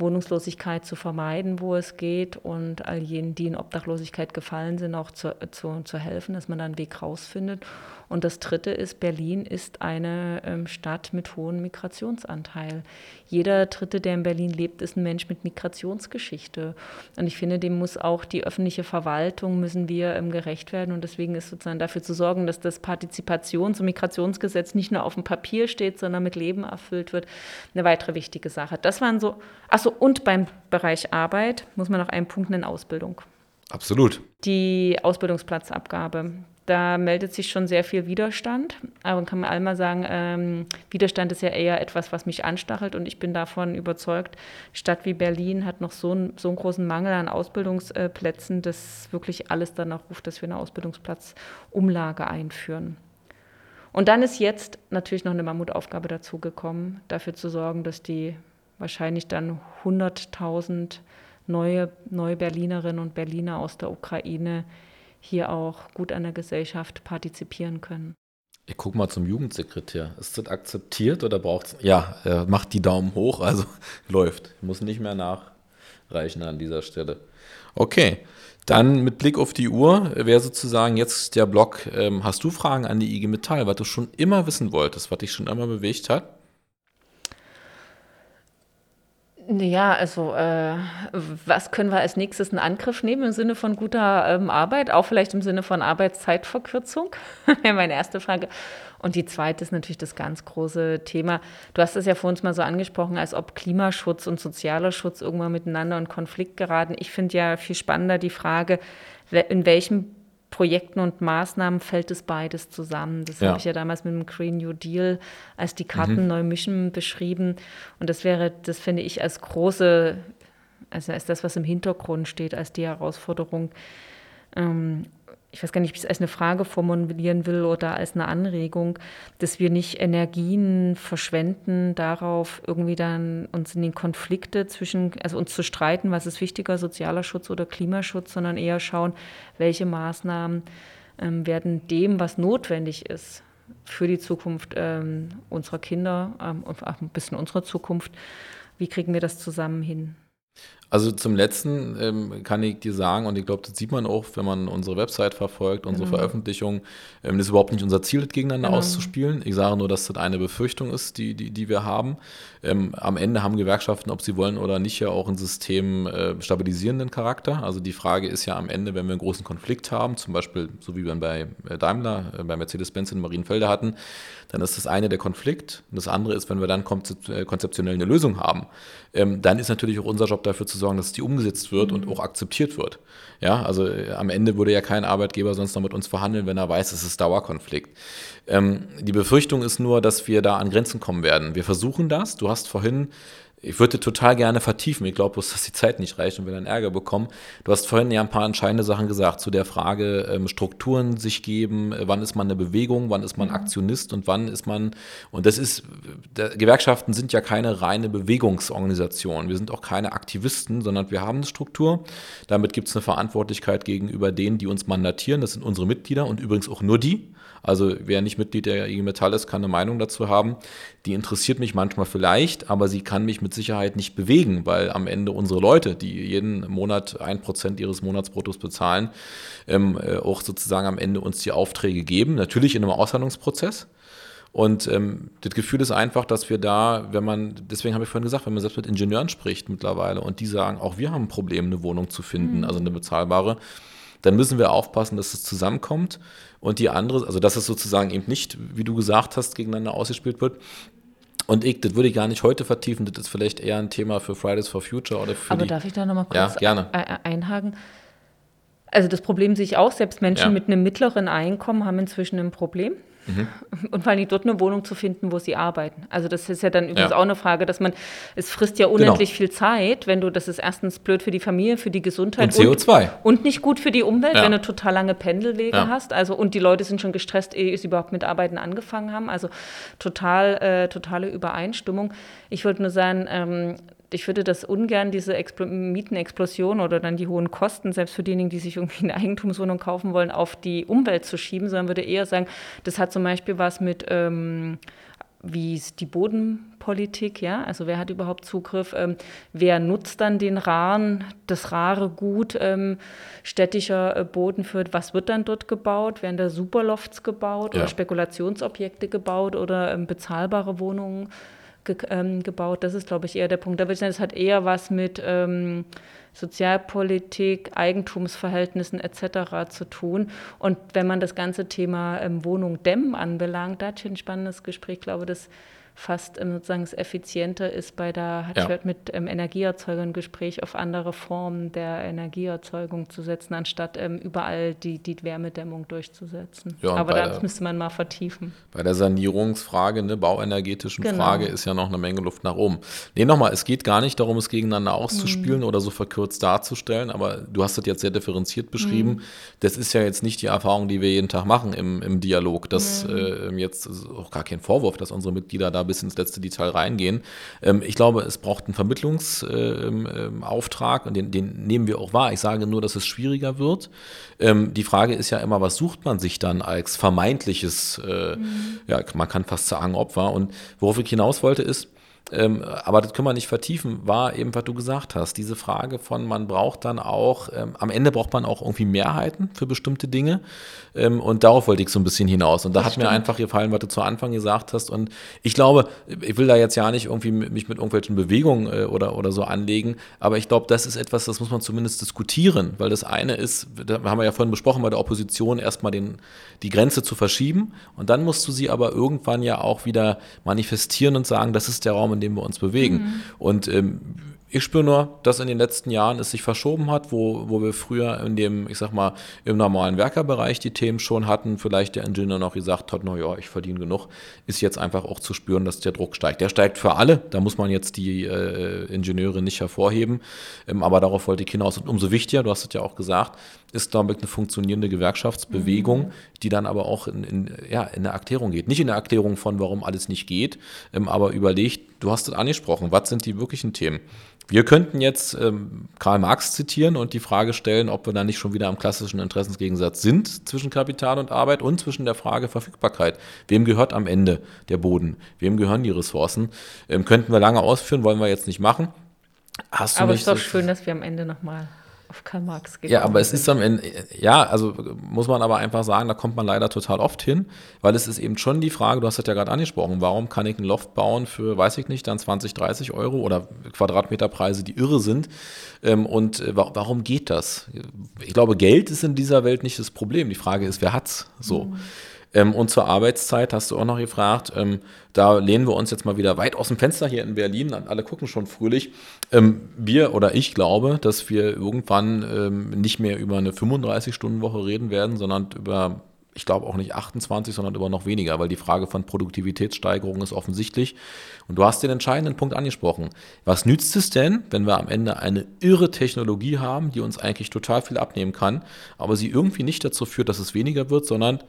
Wohnungslosigkeit zu vermeiden, wo es geht und all jenen, die in Obdachlosigkeit gefallen sind, auch zu, zu, zu helfen, dass man da einen Weg rausfindet. Und das Dritte ist, Berlin ist eine ähm, Stadt mit hohem Migrationsanteil. Jeder Dritte, der in Berlin lebt, ist ein Mensch mit Migrationsgeschichte. Und ich finde, dem muss auch die öffentliche Verwaltung, müssen wir ähm, gerecht werden. Und deswegen ist sozusagen dafür zu sorgen, dass das Partizipations- und Migrationsgesetz nicht nur auf dem Papier steht, sondern mit Leben erfüllt wird, eine weitere wichtige Sache. Das waren so, achso, und beim Bereich Arbeit muss man noch einen Punkt nennen, Ausbildung. Absolut. Die Ausbildungsplatzabgabe da meldet sich schon sehr viel Widerstand. Aber man kann einmal sagen, ähm, Widerstand ist ja eher etwas, was mich anstachelt und ich bin davon überzeugt, Stadt wie Berlin hat noch so, ein, so einen großen Mangel an Ausbildungsplätzen, dass wirklich alles danach ruft, dass wir eine Ausbildungsplatzumlage einführen. Und dann ist jetzt natürlich noch eine Mammutaufgabe dazugekommen, dafür zu sorgen, dass die wahrscheinlich dann 100.000 neue, neue Berlinerinnen und Berliner aus der Ukraine hier auch gut an der Gesellschaft partizipieren können. Ich guck mal zum Jugendsekretär. Ist das akzeptiert oder braucht es. Ja, er macht die Daumen hoch, also läuft. Muss nicht mehr nachreichen an dieser Stelle. Okay. Dann mit Blick auf die Uhr wäre sozusagen jetzt der Block, ähm, hast du Fragen an die IG Metall, was du schon immer wissen wolltest, was dich schon immer bewegt hat? Ja, also äh, was können wir als nächstes in Angriff nehmen im Sinne von guter ähm, Arbeit, auch vielleicht im Sinne von Arbeitszeitverkürzung? wäre meine erste Frage. Und die zweite ist natürlich das ganz große Thema. Du hast es ja vor uns mal so angesprochen, als ob Klimaschutz und sozialer Schutz irgendwann miteinander in Konflikt geraten. Ich finde ja viel spannender die Frage, in welchem Projekten und Maßnahmen fällt es beides zusammen. Das ja. habe ich ja damals mit dem Green New Deal als die Karten mhm. neu mischen beschrieben. Und das wäre, das finde ich als große, also als das, was im Hintergrund steht, als die Herausforderung. Ähm, ich weiß gar nicht, ob ich es als eine Frage formulieren will oder als eine Anregung, dass wir nicht Energien verschwenden, darauf irgendwie dann uns in den Konflikte zwischen, also uns zu streiten, was ist wichtiger, sozialer Schutz oder Klimaschutz, sondern eher schauen, welche Maßnahmen ähm, werden dem, was notwendig ist für die Zukunft ähm, unserer Kinder ähm, auch ein bisschen unserer Zukunft, wie kriegen wir das zusammen hin? Also zum letzten ähm, kann ich dir sagen, und ich glaube, das sieht man auch, wenn man unsere Website verfolgt, unsere genau. Veröffentlichungen, ähm, das ist überhaupt nicht unser Ziel, das gegeneinander genau. auszuspielen. Ich sage nur, dass das eine Befürchtung ist, die, die, die wir haben. Ähm, am Ende haben Gewerkschaften, ob sie wollen oder nicht, ja auch ein System äh, stabilisierenden Charakter. Also die Frage ist ja am Ende, wenn wir einen großen Konflikt haben, zum Beispiel so wie wir bei äh, Daimler, äh, bei Mercedes-Benz in Marienfelde hatten, dann ist das eine der Konflikt. Und das andere ist, wenn wir dann äh, konzeptionell eine Lösung haben, ähm, dann ist natürlich auch unser Job dafür zu sorgen, dass die umgesetzt wird mhm. und auch akzeptiert wird. Ja, also äh, am Ende würde ja kein Arbeitgeber sonst noch mit uns verhandeln, wenn er weiß, es ist Dauerkonflikt. Ähm, die Befürchtung ist nur, dass wir da an Grenzen kommen werden. Wir versuchen das. Du hast vorhin ich würde total gerne vertiefen. Ich glaube bloß, dass die Zeit nicht reicht und wir dann Ärger bekommen. Du hast vorhin ja ein paar entscheidende Sachen gesagt zu der Frage, ähm, Strukturen sich geben, äh, wann ist man eine Bewegung, wann ist man mhm. Aktionist und wann ist man, und das ist, der, Gewerkschaften sind ja keine reine Bewegungsorganisation. Wir sind auch keine Aktivisten, sondern wir haben eine Struktur. Damit gibt es eine Verantwortlichkeit gegenüber denen, die uns mandatieren. Das sind unsere Mitglieder und übrigens auch nur die. Also wer nicht Mitglied der IG Metall ist, kann eine Meinung dazu haben. Die interessiert mich manchmal vielleicht, aber sie kann mich mit Sicherheit nicht bewegen, weil am Ende unsere Leute, die jeden Monat ein Prozent ihres Monatsbruttos bezahlen, ähm, äh, auch sozusagen am Ende uns die Aufträge geben. Natürlich in einem Aushandlungsprozess. Und ähm, das Gefühl ist einfach, dass wir da, wenn man, deswegen habe ich vorhin gesagt, wenn man selbst mit Ingenieuren spricht mittlerweile und die sagen, auch wir haben ein Problem, eine Wohnung zu finden, mhm. also eine bezahlbare, dann müssen wir aufpassen, dass es zusammenkommt und die andere, also dass es sozusagen eben nicht, wie du gesagt hast, gegeneinander ausgespielt wird. Und ich, das würde ich gar nicht heute vertiefen, das ist vielleicht eher ein Thema für Fridays for Future oder für Aber die, darf ich da nochmal kurz ja, gerne. einhaken? Also das Problem sehe ich auch, selbst Menschen ja. mit einem mittleren Einkommen haben inzwischen ein Problem. Mhm. Und vor allem dort eine Wohnung zu finden, wo sie arbeiten. Also das ist ja dann übrigens ja. auch eine Frage, dass man, es frisst ja unendlich genau. viel Zeit, wenn du, das ist erstens blöd für die Familie, für die Gesundheit. Und CO2. Und, und nicht gut für die Umwelt, ja. wenn du total lange Pendelwege ja. hast. Also und die Leute sind schon gestresst, ehe sie überhaupt mit Arbeiten angefangen haben. Also total, äh, totale Übereinstimmung. Ich wollte nur sagen, ähm, ich würde das ungern, diese Expl Mietenexplosion oder dann die hohen Kosten, selbst für diejenigen, die sich irgendwie eine Eigentumswohnung kaufen wollen, auf die Umwelt zu schieben, sondern würde eher sagen, das hat zum Beispiel was mit, ähm, wie ist die Bodenpolitik, ja, also wer hat überhaupt Zugriff, ähm, wer nutzt dann den raren, das rare Gut ähm, städtischer äh, Boden für, was wird dann dort gebaut, werden da Superlofts gebaut ja. oder Spekulationsobjekte gebaut oder ähm, bezahlbare Wohnungen ge ähm, gebaut. Das ist, glaube ich, eher der Punkt. Da würde ich sagen, das hat eher was mit ähm, Sozialpolitik, Eigentumsverhältnissen etc. zu tun. Und wenn man das ganze Thema ähm, Wohnung dämmen anbelangt, da hatte ich ein spannendes Gespräch, glaube, das fast ähm, sozusagen es effizienter ist bei der, hat ja. gehört, mit ähm, Energieerzeugern Gespräch auf andere Formen der Energieerzeugung zu setzen, anstatt ähm, überall die, die Wärmedämmung durchzusetzen. Ja, Aber das der, müsste man mal vertiefen. Bei der Sanierungsfrage, ne, bauenergetischen genau. Frage, ist ja noch eine Menge Luft nach oben. Nee, nochmal, es geht gar nicht darum, es gegeneinander auszuspielen mhm. oder so verkürzt darzustellen, aber du hast das jetzt sehr differenziert beschrieben. Mhm. Das ist ja jetzt nicht die Erfahrung, die wir jeden Tag machen im, im Dialog. Das mhm. äh, jetzt ist auch gar kein Vorwurf, dass unsere Mitglieder da bis ins letzte Detail reingehen. Ähm, ich glaube, es braucht einen Vermittlungsauftrag und den, den, nehmen wir auch wahr. Ich sage nur, dass es schwieriger wird. Ähm, die Frage ist ja immer, was sucht man sich dann als vermeintliches, äh, mhm. ja, man kann fast sagen Opfer. Und worauf ich hinaus wollte ist, ähm, aber das können wir nicht vertiefen, war eben, was du gesagt hast. Diese Frage von, man braucht dann auch, ähm, am Ende braucht man auch irgendwie Mehrheiten für bestimmte Dinge. Ähm, und darauf wollte ich so ein bisschen hinaus. Und da das hat stimmt. mir einfach gefallen, was du zu Anfang gesagt hast. Und ich glaube, ich will da jetzt ja nicht irgendwie mich mit irgendwelchen Bewegungen äh, oder, oder so anlegen. Aber ich glaube, das ist etwas, das muss man zumindest diskutieren. Weil das eine ist, da haben wir ja vorhin besprochen, bei der Opposition erstmal den, die Grenze zu verschieben. Und dann musst du sie aber irgendwann ja auch wieder manifestieren und sagen, das ist der Raum, in in dem wir uns bewegen. Mhm. Und ähm, ich spüre nur, dass in den letzten Jahren es sich verschoben hat, wo, wo wir früher in dem, ich sag mal, im normalen Werkerbereich die Themen schon hatten, vielleicht der Ingenieur noch gesagt hat, naja, ich verdiene genug, ist jetzt einfach auch zu spüren, dass der Druck steigt. Der steigt für alle, da muss man jetzt die äh, Ingenieure nicht hervorheben, ähm, aber darauf wollte ich hinaus. Und umso wichtiger, du hast es ja auch gesagt, ist, ich, eine funktionierende Gewerkschaftsbewegung, mhm. die dann aber auch in, in, ja, in eine Erklärung geht. Nicht in der Erklärung von, warum alles nicht geht, ähm, aber überlegt, du hast es angesprochen, was sind die wirklichen Themen? Wir könnten jetzt ähm, Karl Marx zitieren und die Frage stellen, ob wir da nicht schon wieder am klassischen Interessensgegensatz sind zwischen Kapital und Arbeit und zwischen der Frage Verfügbarkeit. Wem gehört am Ende der Boden? Wem gehören die Ressourcen? Ähm, könnten wir lange ausführen, wollen wir jetzt nicht machen. Hast Aber es ist doch schön, dass wir am Ende nochmal auf Karl Marx gekommen Ja, aber es ist am Ende, ja, also muss man aber einfach sagen, da kommt man leider total oft hin, weil es ist eben schon die Frage, du hast das ja gerade angesprochen, warum kann ich ein Loft bauen für, weiß ich nicht, dann 20, 30 Euro oder Quadratmeterpreise, die irre sind ähm, und äh, warum geht das? Ich glaube, Geld ist in dieser Welt nicht das Problem, die Frage ist, wer hat's so? Mhm. Ähm, und zur Arbeitszeit hast du auch noch gefragt. Ähm, da lehnen wir uns jetzt mal wieder weit aus dem Fenster hier in Berlin. Alle gucken schon fröhlich. Ähm, wir oder ich glaube, dass wir irgendwann ähm, nicht mehr über eine 35-Stunden-Woche reden werden, sondern über ich glaube auch nicht 28, sondern über noch weniger, weil die Frage von Produktivitätssteigerung ist offensichtlich. Und du hast den entscheidenden Punkt angesprochen. Was nützt es denn, wenn wir am Ende eine irre Technologie haben, die uns eigentlich total viel abnehmen kann, aber sie irgendwie nicht dazu führt, dass es weniger wird, sondern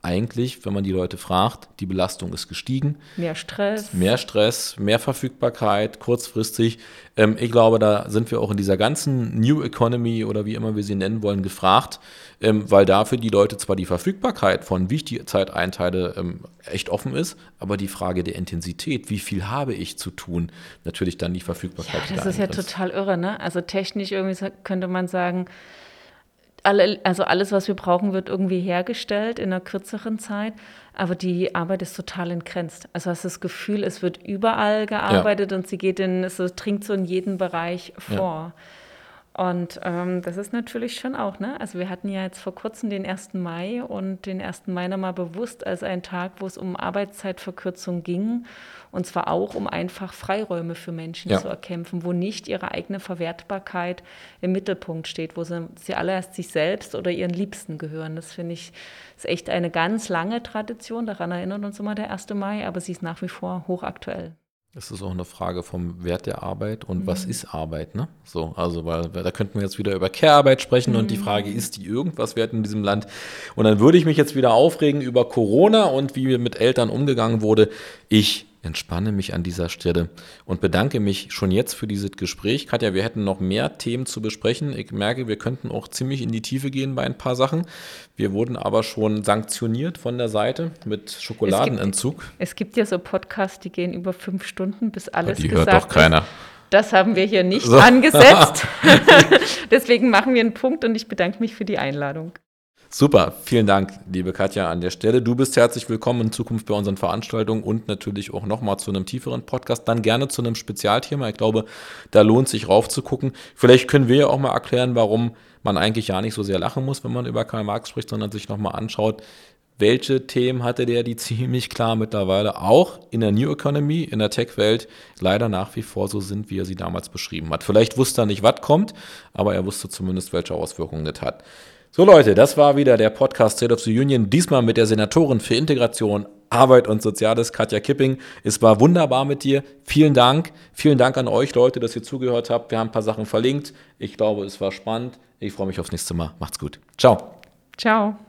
eigentlich, wenn man die Leute fragt, die Belastung ist gestiegen. Mehr Stress. Mehr Stress, mehr Verfügbarkeit, kurzfristig. Ähm, ich glaube, da sind wir auch in dieser ganzen New Economy oder wie immer wir sie nennen wollen, gefragt, ähm, weil da für die Leute zwar die Verfügbarkeit von wie ich die Zeit einteile ähm, echt offen ist, aber die Frage der Intensität, wie viel habe ich zu tun, natürlich dann die Verfügbarkeit. Ja, das ist ja total irre, ne? Also technisch irgendwie könnte man sagen, alle, also alles, was wir brauchen, wird irgendwie hergestellt in einer kürzeren Zeit. Aber die Arbeit ist total entgrenzt. Also hast das Gefühl, es wird überall gearbeitet ja. und sie geht in, es dringt so in jeden Bereich vor. Ja. Und ähm, das ist natürlich schon auch, ne? Also wir hatten ja jetzt vor kurzem den 1. Mai und den 1. Mai nochmal bewusst als einen Tag, wo es um Arbeitszeitverkürzung ging. Und zwar auch, um einfach Freiräume für Menschen ja. zu erkämpfen, wo nicht ihre eigene Verwertbarkeit im Mittelpunkt steht, wo sie, sie alle erst sich selbst oder ihren Liebsten gehören. Das finde ich ist echt eine ganz lange Tradition. Daran erinnert uns immer der 1. Mai, aber sie ist nach wie vor hochaktuell. Es ist auch eine Frage vom Wert der Arbeit und mhm. was ist Arbeit, ne? So, also, weil da könnten wir jetzt wieder über Care-Arbeit sprechen mhm. und die mhm. Frage, ist die irgendwas wert in diesem Land? Und dann würde ich mich jetzt wieder aufregen über Corona und wie mit Eltern umgegangen wurde. Ich entspanne mich an dieser Stelle und bedanke mich schon jetzt für dieses Gespräch. Katja, wir hätten noch mehr Themen zu besprechen. Ich merke, wir könnten auch ziemlich in die Tiefe gehen bei ein paar Sachen. Wir wurden aber schon sanktioniert von der Seite mit Schokoladenentzug. Es gibt, es gibt ja so Podcasts, die gehen über fünf Stunden, bis alles die gesagt hört doch keiner. Ist. Das haben wir hier nicht so. angesetzt. Deswegen machen wir einen Punkt und ich bedanke mich für die Einladung. Super, vielen Dank, liebe Katja, an der Stelle. Du bist herzlich willkommen in Zukunft bei unseren Veranstaltungen und natürlich auch nochmal zu einem tieferen Podcast, dann gerne zu einem Spezialthema. Ich glaube, da lohnt sich raufzugucken. Vielleicht können wir ja auch mal erklären, warum man eigentlich ja nicht so sehr lachen muss, wenn man über Karl Marx spricht, sondern sich nochmal anschaut, welche Themen hatte der, die ziemlich klar mittlerweile auch in der New Economy, in der Tech-Welt leider nach wie vor so sind, wie er sie damals beschrieben hat. Vielleicht wusste er nicht, was kommt, aber er wusste zumindest, welche Auswirkungen das hat. So Leute, das war wieder der Podcast State of the Union, diesmal mit der Senatorin für Integration, Arbeit und Soziales, Katja Kipping. Es war wunderbar mit dir. Vielen Dank. Vielen Dank an euch Leute, dass ihr zugehört habt. Wir haben ein paar Sachen verlinkt. Ich glaube, es war spannend. Ich freue mich aufs nächste Mal. Macht's gut. Ciao. Ciao.